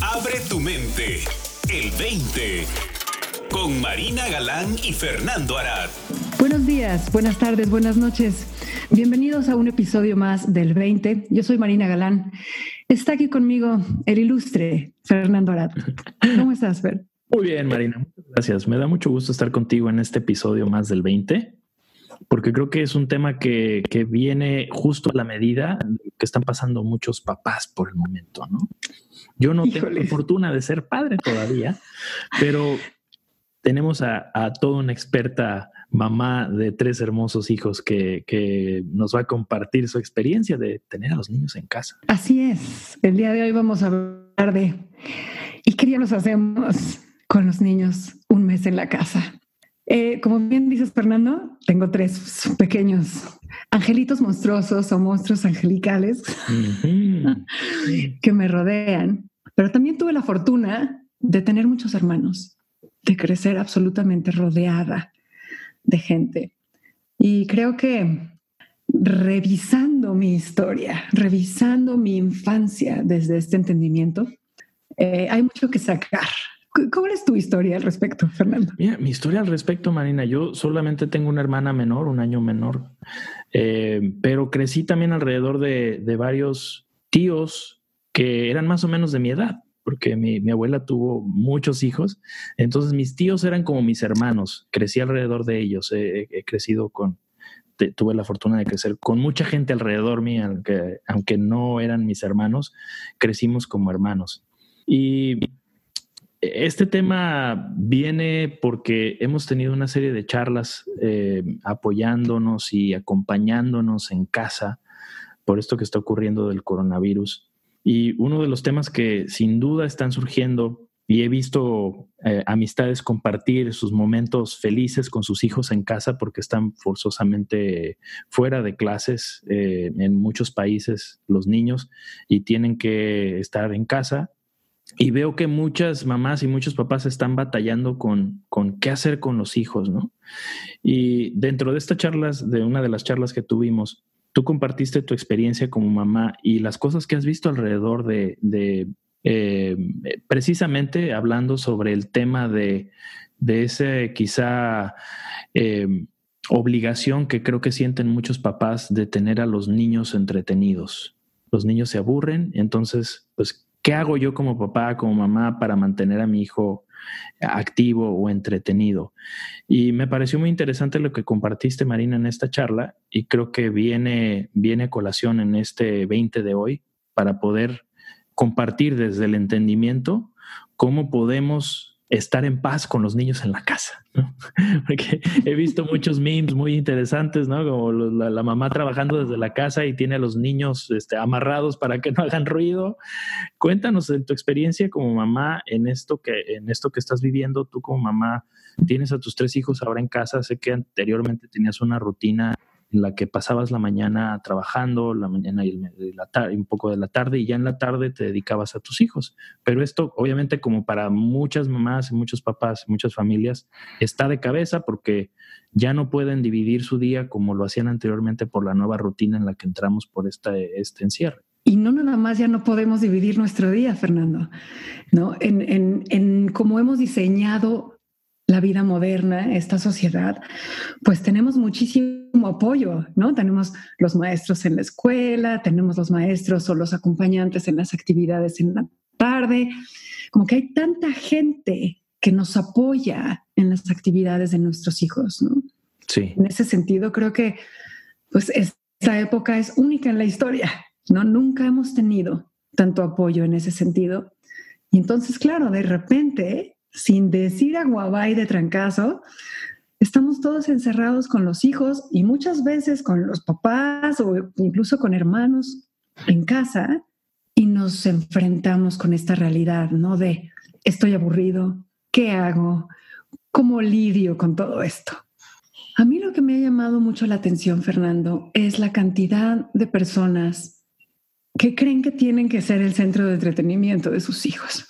Abre tu mente. El 20. Con Marina Galán y Fernando Arad. Buenos días, buenas tardes, buenas noches. Bienvenidos a un episodio más del 20. Yo soy Marina Galán. Está aquí conmigo el ilustre Fernando Arad. ¿Cómo estás, Fer? Muy bien, Marina. Muchas gracias. Me da mucho gusto estar contigo en este episodio más del 20 porque creo que es un tema que, que, viene justo a la medida que están pasando muchos papás por el momento, ¿no? Yo no tengo la fortuna de ser padre todavía, pero tenemos a, a, toda una experta mamá de tres hermosos hijos que, que, nos va a compartir su experiencia de tener a los niños en casa. Así es. El día de hoy vamos a hablar de ¿y qué día nos hacemos con los niños un mes en la casa? Eh, como bien dices, Fernando, tengo tres pequeños angelitos monstruosos o monstruos angelicales que me rodean, pero también tuve la fortuna de tener muchos hermanos, de crecer absolutamente rodeada de gente. Y creo que revisando mi historia, revisando mi infancia desde este entendimiento, eh, hay mucho que sacar ¿Cómo es tu historia al respecto, Fernando? Mira, mi historia al respecto, Marina, yo solamente tengo una hermana menor, un año menor, eh, pero crecí también alrededor de, varios tíos que eran más o menos de mi edad, porque mi, abuela tuvo muchos hijos, entonces mis tíos eran como mis hermanos, crecí alrededor de ellos, he crecido con, tuve la fortuna de crecer con mucha gente alrededor mía, aunque, aunque no eran mis hermanos, crecimos como hermanos. Y este tema viene porque hemos tenido una serie de charlas eh, apoyándonos y acompañándonos en casa por esto que está ocurriendo del coronavirus. Y uno de los temas que sin duda están surgiendo, y he visto eh, amistades compartir sus momentos felices con sus hijos en casa porque están forzosamente fuera de clases eh, en muchos países los niños y tienen que estar en casa y veo que muchas mamás y muchos papás están batallando con, con qué hacer con los hijos, ¿no? Y dentro de estas charlas, de una de las charlas que tuvimos, tú compartiste tu experiencia como mamá y las cosas que has visto alrededor de, de eh, precisamente hablando sobre el tema de, de ese quizá eh, obligación que creo que sienten muchos papás de tener a los niños entretenidos. Los niños se aburren, entonces, pues ¿Qué hago yo como papá, como mamá para mantener a mi hijo activo o entretenido? Y me pareció muy interesante lo que compartiste, Marina, en esta charla y creo que viene, viene colación en este 20 de hoy para poder compartir desde el entendimiento cómo podemos estar en paz con los niños en la casa. Porque he visto muchos memes muy interesantes, ¿no? Como la, mamá trabajando desde la casa y tiene a los niños este, amarrados para que no hagan ruido. Cuéntanos en tu experiencia como mamá en esto que, en esto que estás viviendo. Tú como mamá tienes a tus tres hijos ahora en casa. Sé que anteriormente tenías una rutina la que pasabas la mañana trabajando, la mañana y la tarde, un poco de la tarde, y ya en la tarde te dedicabas a tus hijos. Pero esto, obviamente, como para muchas mamás, muchos papás, muchas familias, está de cabeza porque ya no pueden dividir su día como lo hacían anteriormente por la nueva rutina en la que entramos por esta, este encierre. Y no nada más ya no podemos dividir nuestro día, Fernando, ¿no? En, en, en cómo hemos diseñado la vida moderna, esta sociedad, pues tenemos muchísimo apoyo, ¿no? Tenemos los maestros en la escuela, tenemos los maestros o los acompañantes en las actividades en la tarde, como que hay tanta gente que nos apoya en las actividades de nuestros hijos, ¿no? Sí. En ese sentido, creo que pues esta época es única en la historia, ¿no? Nunca hemos tenido tanto apoyo en ese sentido. Y entonces, claro, de repente sin decir aguabay de trancazo, estamos todos encerrados con los hijos y muchas veces con los papás o incluso con hermanos en casa y nos enfrentamos con esta realidad, ¿no? De estoy aburrido, ¿qué hago? ¿Cómo lidio con todo esto? A mí lo que me ha llamado mucho la atención, Fernando, es la cantidad de personas que creen que tienen que ser el centro de entretenimiento de sus hijos.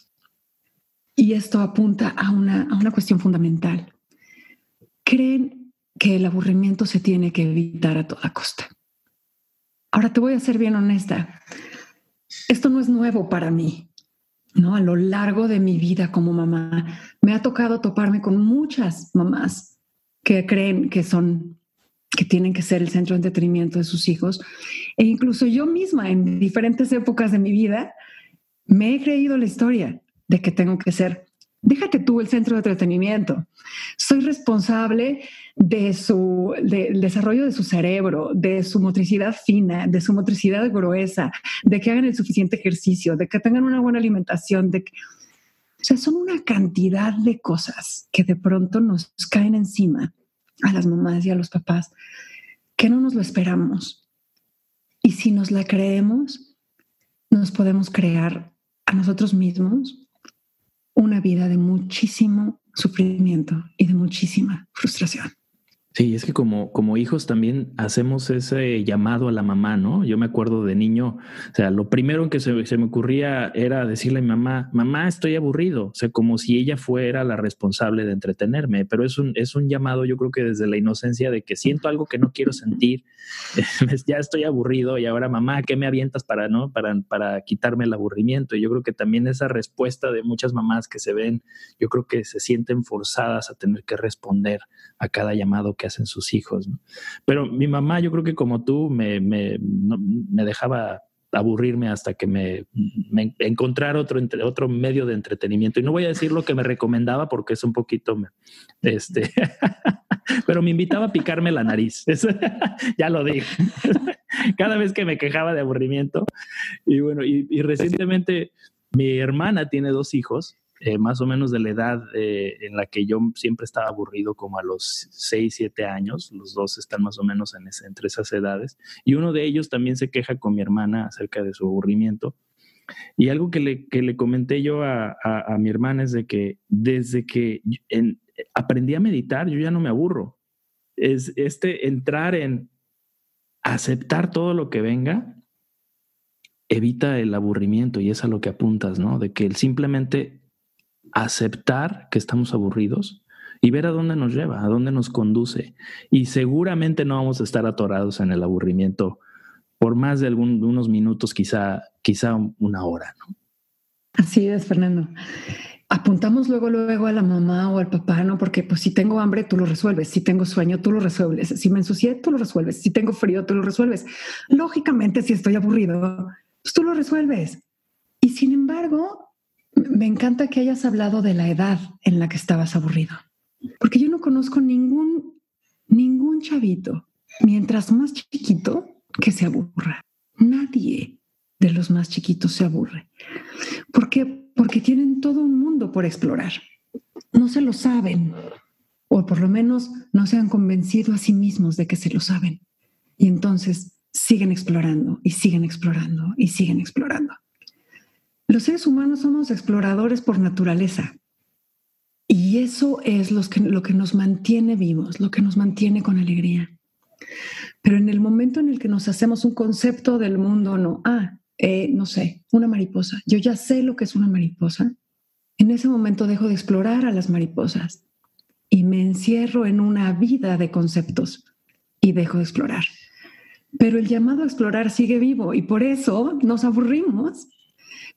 Y esto apunta a una, a una cuestión fundamental. Creen que el aburrimiento se tiene que evitar a toda costa. Ahora te voy a ser bien honesta. Esto no es nuevo para mí. ¿no? A lo largo de mi vida como mamá, me ha tocado toparme con muchas mamás que creen que son, que tienen que ser el centro de entretenimiento de sus hijos. E incluso yo misma en diferentes épocas de mi vida me he creído la historia de que tengo que ser déjate tú el centro de entretenimiento. Soy responsable de su, del desarrollo de su cerebro, de su motricidad fina, de su motricidad gruesa, de que hagan el suficiente ejercicio, de que tengan una buena alimentación, de que, o sea, son una cantidad de cosas que de pronto nos caen encima a las mamás y a los papás que no nos lo esperamos. Y si nos la creemos, nos podemos crear a nosotros mismos una vida de muchísimo sufrimiento y de muchísima frustración. Sí, es que como, como hijos también hacemos ese llamado a la mamá, ¿no? Yo me acuerdo de niño, o sea, lo primero que se, me ocurría era decirle a mi mamá, mamá, estoy aburrido, o sea, como si ella fuera la responsable de entretenerme, pero es un, es un llamado, yo creo que desde la inocencia de que siento algo que no quiero sentir, ya estoy aburrido y ahora mamá, ¿qué me avientas para, no? Para, para quitarme el aburrimiento? Y yo creo que también esa respuesta de muchas mamás que se ven, yo creo que se sienten forzadas a tener que responder a cada llamado que hacen sus hijos. Pero mi mamá, yo creo que como tú, me, me, dejaba aburrirme hasta que me, me encontrar otro, otro medio de entretenimiento. Y no voy a decir lo que me recomendaba porque es un poquito, este, pero me invitaba a picarme la nariz. ya lo dije. Cada vez que me quejaba de aburrimiento. Y bueno, y recientemente mi hermana tiene dos hijos eh, más o menos de la edad eh, en la que yo siempre estaba aburrido, como a los 6, 7 años. Los dos están más o menos en entre esas edades. Y uno de ellos también se queja con mi hermana acerca de su aburrimiento. Y algo que le, que le comenté yo a, a, mi hermana es de que desde que aprendí a meditar, yo ya no me aburro. Es este entrar en aceptar todo lo que venga, evita el aburrimiento y es a lo que apuntas, ¿no? De que simplemente aceptar que estamos aburridos y ver a dónde nos lleva, a dónde nos conduce. Y seguramente no vamos a estar atorados en el aburrimiento por más de algún, unos minutos, quizá, quizá una hora. ¿no? Así es, Fernando. Apuntamos luego, luego a la mamá o al papá, ¿no? Porque pues si tengo hambre, tú lo resuelves. Si tengo sueño, tú lo resuelves. Si me ensucié, tú lo resuelves. Si tengo frío, tú lo resuelves. Lógicamente, si estoy aburrido, pues tú lo resuelves. Y sin embargo, me encanta que hayas hablado de la edad en la que estabas aburrido, porque yo no conozco ningún, ningún chavito, mientras más chiquito, que se aburra. Nadie de los más chiquitos se aburre. ¿Por qué? Porque tienen todo un mundo por explorar. No se lo saben, o por lo menos no se han convencido a sí mismos de que se lo saben. Y entonces siguen explorando y siguen explorando y siguen explorando. Los seres humanos somos exploradores por naturaleza. Y eso es lo que, nos mantiene vivos, lo que nos mantiene con alegría. Pero en el momento en el que nos hacemos un concepto del mundo, no, ah, eh, no sé, una mariposa, yo ya sé lo que es una mariposa, en ese momento dejo de explorar a las mariposas y me encierro en una vida de conceptos y dejo de explorar. Pero el llamado a explorar sigue vivo y por eso nos aburrimos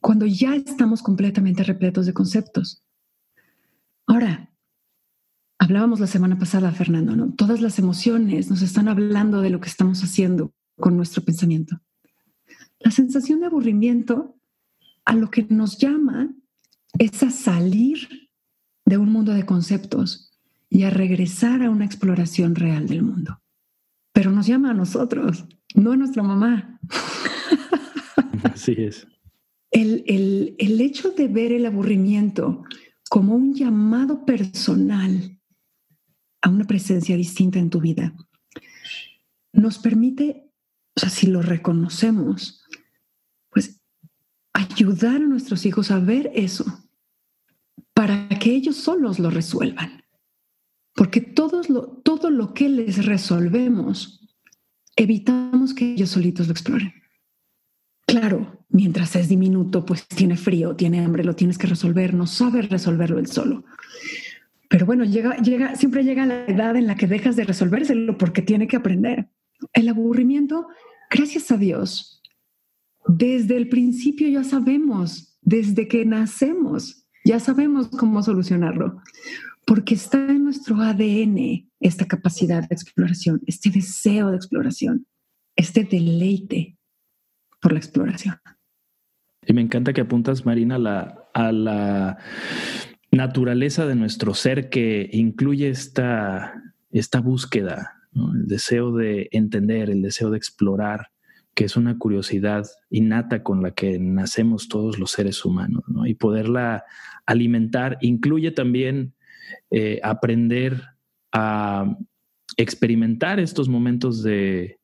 cuando ya estamos completamente repletos de conceptos. Ahora, hablábamos la semana pasada, Fernando, ¿no? Todas las emociones nos están hablando de lo que estamos haciendo con nuestro pensamiento. La sensación de aburrimiento a lo que nos llama es a salir de un mundo de conceptos y a regresar a una exploración real del mundo. Pero nos llama a nosotros, no a nuestra mamá. Así es el, hecho de ver el aburrimiento como un llamado personal a una presencia distinta en tu vida, nos permite, o sea, si lo reconocemos, pues ayudar a nuestros hijos a ver eso para que ellos solos lo resuelvan. Porque todos lo, todo lo que les resolvemos, evitamos que ellos solitos lo exploren. Claro, mientras es diminuto, pues tiene frío, tiene hambre, lo tienes que resolver, no sabe resolverlo él solo. Pero bueno, llega, llega, siempre llega la edad en la que dejas de resolvérselo porque tiene que aprender. El aburrimiento, gracias a Dios, desde el principio ya sabemos desde que nacemos. Ya sabemos cómo solucionarlo, porque está en nuestro ADN esta capacidad de exploración, este deseo de exploración, este deleite por la exploración. Y me encanta que apuntas, Marina, a la, la naturaleza de nuestro ser que incluye esta, esta búsqueda, el deseo de entender, el deseo de explorar, que es una curiosidad innata con la que nacemos todos los seres humanos, y poderla alimentar incluye también eh, aprender a experimentar estos momentos de,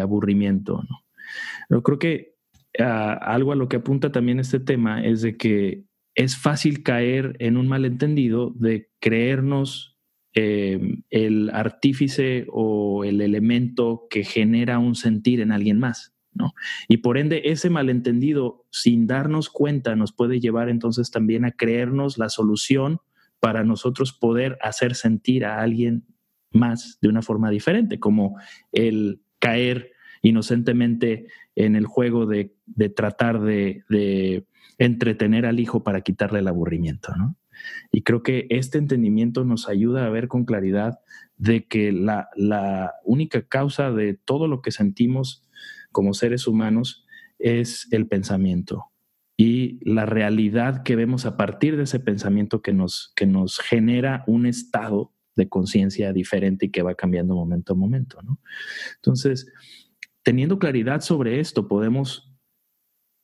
aburrimiento. ¿no? Pero creo que ah, algo a lo que apunta también este tema es de que es fácil caer en un malentendido de creernos em, el artífice o el elemento que genera un sentir en alguien más. ¿no? Y por ende, ese malentendido, sin darnos cuenta, nos puede llevar entonces también a creernos la solución para nosotros poder hacer sentir a alguien más de una forma diferente, como el caer inocentemente en el juego de, tratar de, entretener al hijo para quitarle el aburrimiento, ¿no? Y creo que este entendimiento nos ayuda a ver con claridad de que la, la única causa de todo lo que sentimos como seres humanos es el pensamiento y la realidad que vemos a partir de ese pensamiento que nos, que nos genera un estado de conciencia diferente y que va cambiando momento a momento. Entonces, teniendo claridad sobre esto, podemos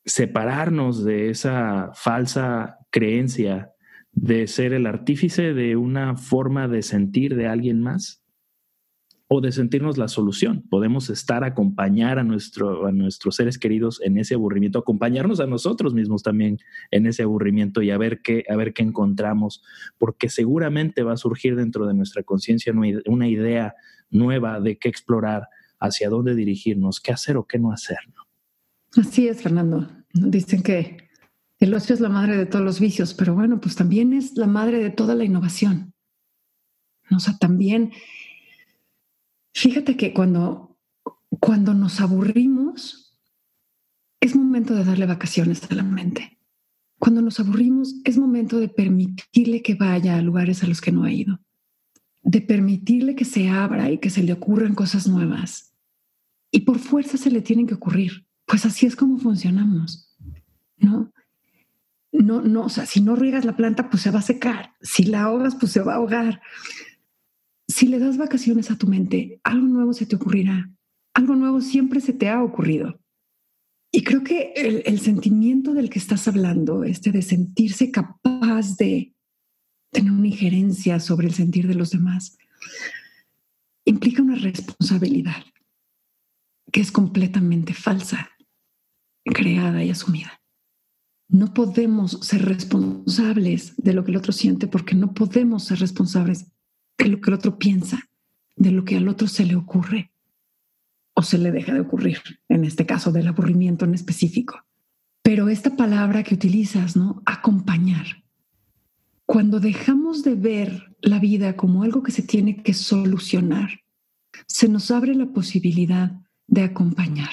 separarnos de esa falsa creencia de ser el artífice de una forma de sentir de alguien más o de sentirnos la solución. Podemos estar, acompañar a, nuestro, a nuestros seres queridos en ese aburrimiento, acompañarnos a nosotros mismos también en ese aburrimiento y a ver qué, a ver qué encontramos, porque seguramente va a surgir dentro de nuestra conciencia una idea nueva de qué explorar, hacia dónde dirigirnos, qué hacer o qué no hacer. Así es, Fernando. Dicen que el ocio es la madre de todos los vicios, pero bueno, pues también es la madre de toda la innovación. O sea, también Fíjate que cuando, cuando nos aburrimos, es momento de darle vacaciones a la mente. Cuando nos aburrimos, es momento de permitirle que vaya a lugares a los que no ha ido, de permitirle que se abra y que se le ocurran cosas nuevas. Y por fuerza se le tienen que ocurrir. Pues así es como funcionamos, ¿no? No, no, o sea, si no riegas la planta, pues se va a secar. Si la ahogas, pues se va a ahogar si le das vacaciones a tu mente, algo nuevo se te ocurrirá. Algo nuevo siempre se te ha ocurrido. Y creo que el, sentimiento del que estás hablando, este de sentirse capaz de tener una injerencia sobre el sentir de los demás, implica una responsabilidad que es completamente falsa, creada y asumida. No podemos ser responsables de lo que el otro siente porque no podemos ser responsables de lo que el otro piensa, de lo que al otro se le ocurre o se le deja de ocurrir, en este caso del aburrimiento en específico. Pero esta palabra que utilizas, ¿no? Acompañar. Cuando dejamos de ver la vida como algo que se tiene que solucionar, se nos abre la posibilidad de acompañar.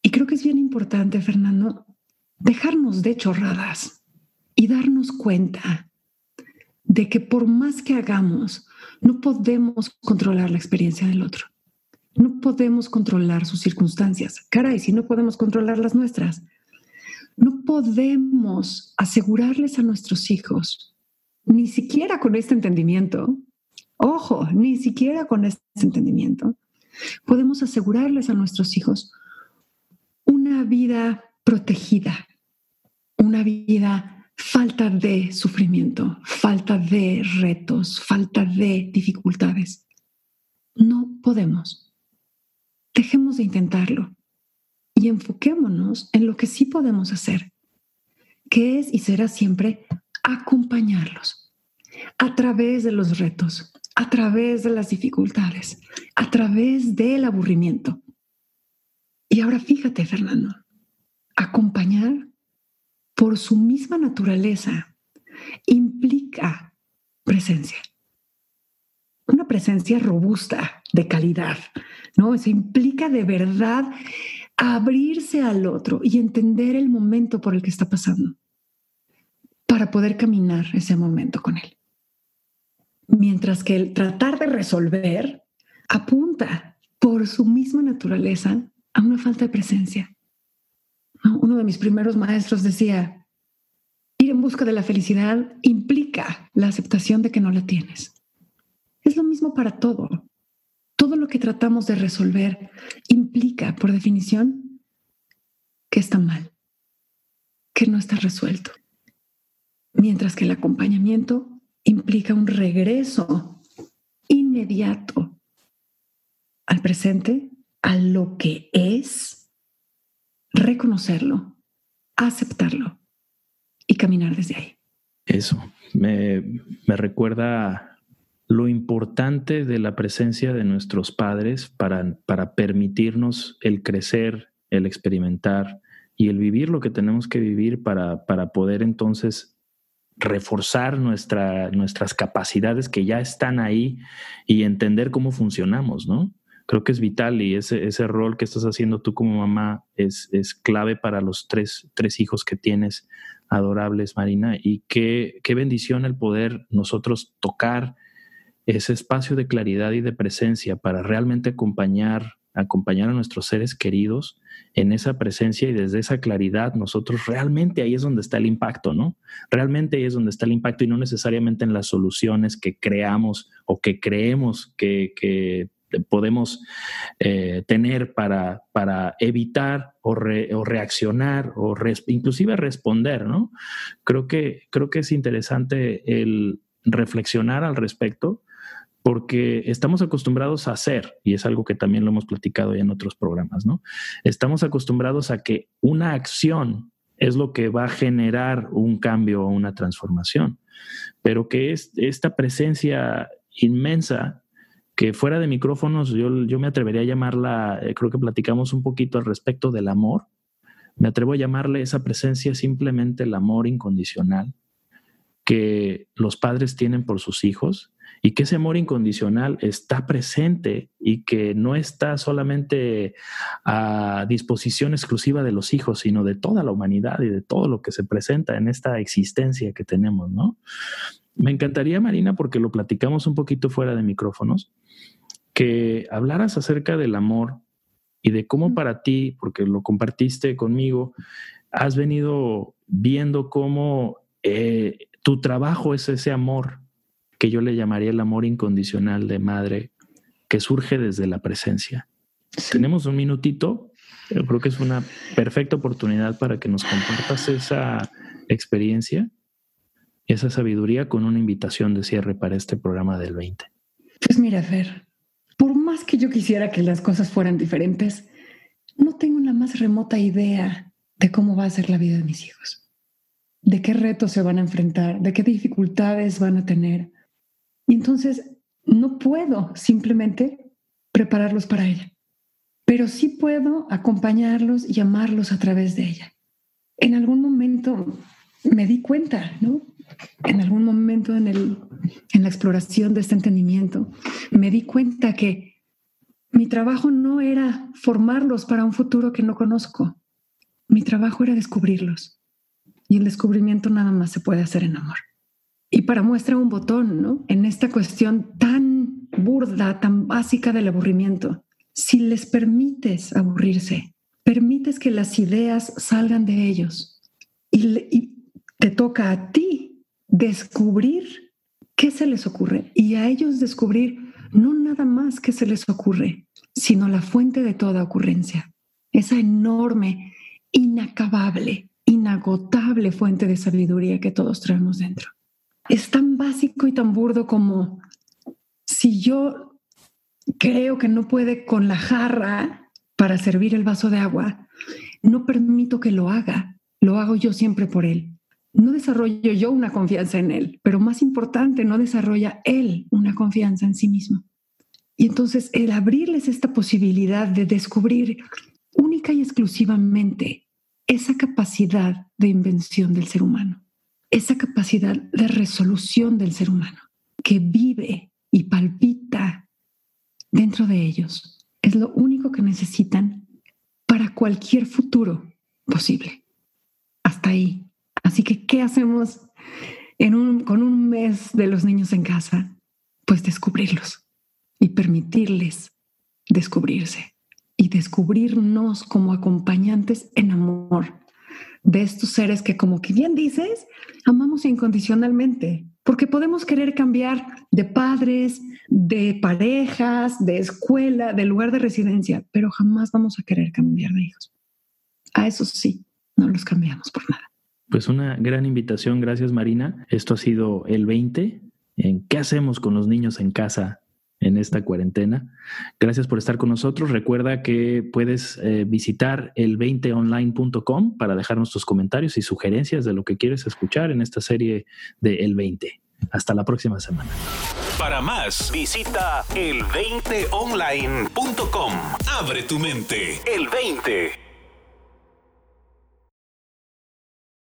Y creo que es bien importante, Fernando, dejarnos de chorradas y darnos cuenta de que por más que hagamos, no podemos controlar la experiencia del otro. No podemos controlar sus circunstancias. Caray, si no podemos controlar las nuestras. No podemos asegurarles a nuestros hijos, ni siquiera con este entendimiento, ojo, ni siquiera con este entendimiento, podemos asegurarles a nuestros hijos una vida protegida, una vida falta de sufrimiento, falta de retos, falta de dificultades. No podemos. Dejemos de intentarlo y enfoquémonos en lo que sí podemos hacer, que es y será siempre acompañarlos a través de los retos, a través de las dificultades, a través del aburrimiento. Y ahora fíjate, Fernando, acompañar por su misma naturaleza, implica presencia. Una presencia robusta, de calidad, ¿no? Se implica de verdad abrirse al otro y entender el momento por el que está pasando. Para poder caminar ese momento con él. Mientras que el tratar de resolver apunta por su misma naturaleza a una falta de presencia. Uno de mis primeros maestros decía, ir en busca de la felicidad implica la aceptación de que no la tienes. Es lo mismo para todo. Todo lo que tratamos de resolver implica, por definición, que está mal, que no está resuelto. Mientras que el acompañamiento implica un regreso inmediato al presente, a lo que es, reconocerlo, aceptarlo y caminar desde ahí. Eso me, me recuerda lo importante de la presencia de nuestros padres para, para permitirnos el crecer, el experimentar y el vivir lo que tenemos que vivir para, para poder entonces reforzar nuestra, nuestras capacidades que ya están ahí y entender cómo funcionamos, ¿no? Creo que es vital y ese, ese rol que estás haciendo tú como mamá es, es clave para los tres, tres hijos que tienes adorables, Marina, y qué, qué bendición el poder nosotros tocar ese espacio de claridad y de presencia para realmente acompañar, acompañar a nuestros seres queridos en esa presencia y desde esa claridad nosotros realmente ahí es donde está el impacto, ¿no? Realmente ahí es donde está el impacto y no necesariamente en las soluciones que creamos o que creemos que, podemos eh, tener para, para evitar o, reaccionar o inclusive responder, ¿no? Creo que, creo que es interesante el reflexionar al respecto porque estamos acostumbrados a hacer, y es algo que también lo hemos platicado ya en otros programas, ¿no? Estamos acostumbrados a que una acción es lo que va a generar un cambio o una transformación, pero que es esta presencia inmensa que fuera de micrófonos yo, yo me atrevería a llamarla, eh, creo que platicamos un poquito al respecto del amor, me atrevo a llamarle esa presencia simplemente el amor incondicional que los padres tienen por sus hijos y que ese amor incondicional está presente y que no está solamente a disposición exclusiva de los hijos, sino de toda la humanidad y de todo lo que se presenta en esta existencia que tenemos, ¿no? Me encantaría, Marina, porque lo platicamos un poquito fuera de micrófonos, que hablaras acerca del amor y de cómo para ti, porque lo compartiste conmigo, has venido viendo cómo eh, tu trabajo es ese amor que yo le llamaría el amor incondicional de madre que surge desde la presencia. Tenemos un minutito, yo creo que es una perfecta oportunidad para que nos compartas esa experiencia, esa sabiduría con una invitación de cierre para este programa del 20. Pues mira, Fer, por más que yo quisiera que las cosas fueran diferentes, no tengo la más remota idea de cómo va a ser la vida de mis hijos, de qué retos se van a enfrentar, de qué dificultades van a tener, y entonces no puedo simplemente prepararlos para ella, pero sí puedo acompañarlos y amarlos a través de ella. En algún momento me di cuenta, ¿no? En algún momento en, el, en la exploración de este entendimiento, me di cuenta que mi trabajo no era formarlos para un futuro que no conozco. Mi trabajo era descubrirlos. Y el descubrimiento nada más se puede hacer en amor. Y para muestra un botón, ¿no? En esta cuestión tan burda, tan básica del aburrimiento. Si les permites aburrirse, permites que las ideas salgan de ellos y, te toca a ti descubrir qué se les ocurre y a ellos descubrir no nada más que se les ocurre, sino la fuente de toda ocurrencia, esa enorme, inacabable, inagotable fuente de sabiduría que todos traemos dentro es tan básico y tan burdo como si yo creo que no puede con la jarra para servir el vaso de agua, no permito que lo haga, lo hago yo siempre por él. No desarrollo yo una confianza en él, pero más importante, no desarrolla él una confianza en sí mismo. Y entonces el abrirles esta posibilidad de descubrir única y exclusivamente esa capacidad de invención del ser humano esa capacidad de resolución del ser humano que vive y palpita dentro de ellos. Es lo único que necesitan para cualquier futuro posible. Hasta ahí. Así que, ¿qué hacemos con un mes de los niños en casa, pues descubrirlos y permitirles descubrirse y descubrirnos como acompañantes en amor de estos seres que, como que bien dices, amamos incondicionalmente, porque podemos querer cambiar de padres, de parejas, de escuela, de lugar de residencia, pero jamás vamos a querer cambiar de hijos. A esos sí, no los cambiamos por nada. Pues una gran invitación, gracias Marina. Esto ha sido el 20 en qué hacemos con los niños en casa en esta cuarentena. Gracias por estar con nosotros. Recuerda que puedes eh, visitar el 20online.com para dejarnos tus comentarios y sugerencias de lo que quieres escuchar en esta serie de El 20. Hasta la próxima semana. Para más, visita el20online.com. Abre tu mente. El 20.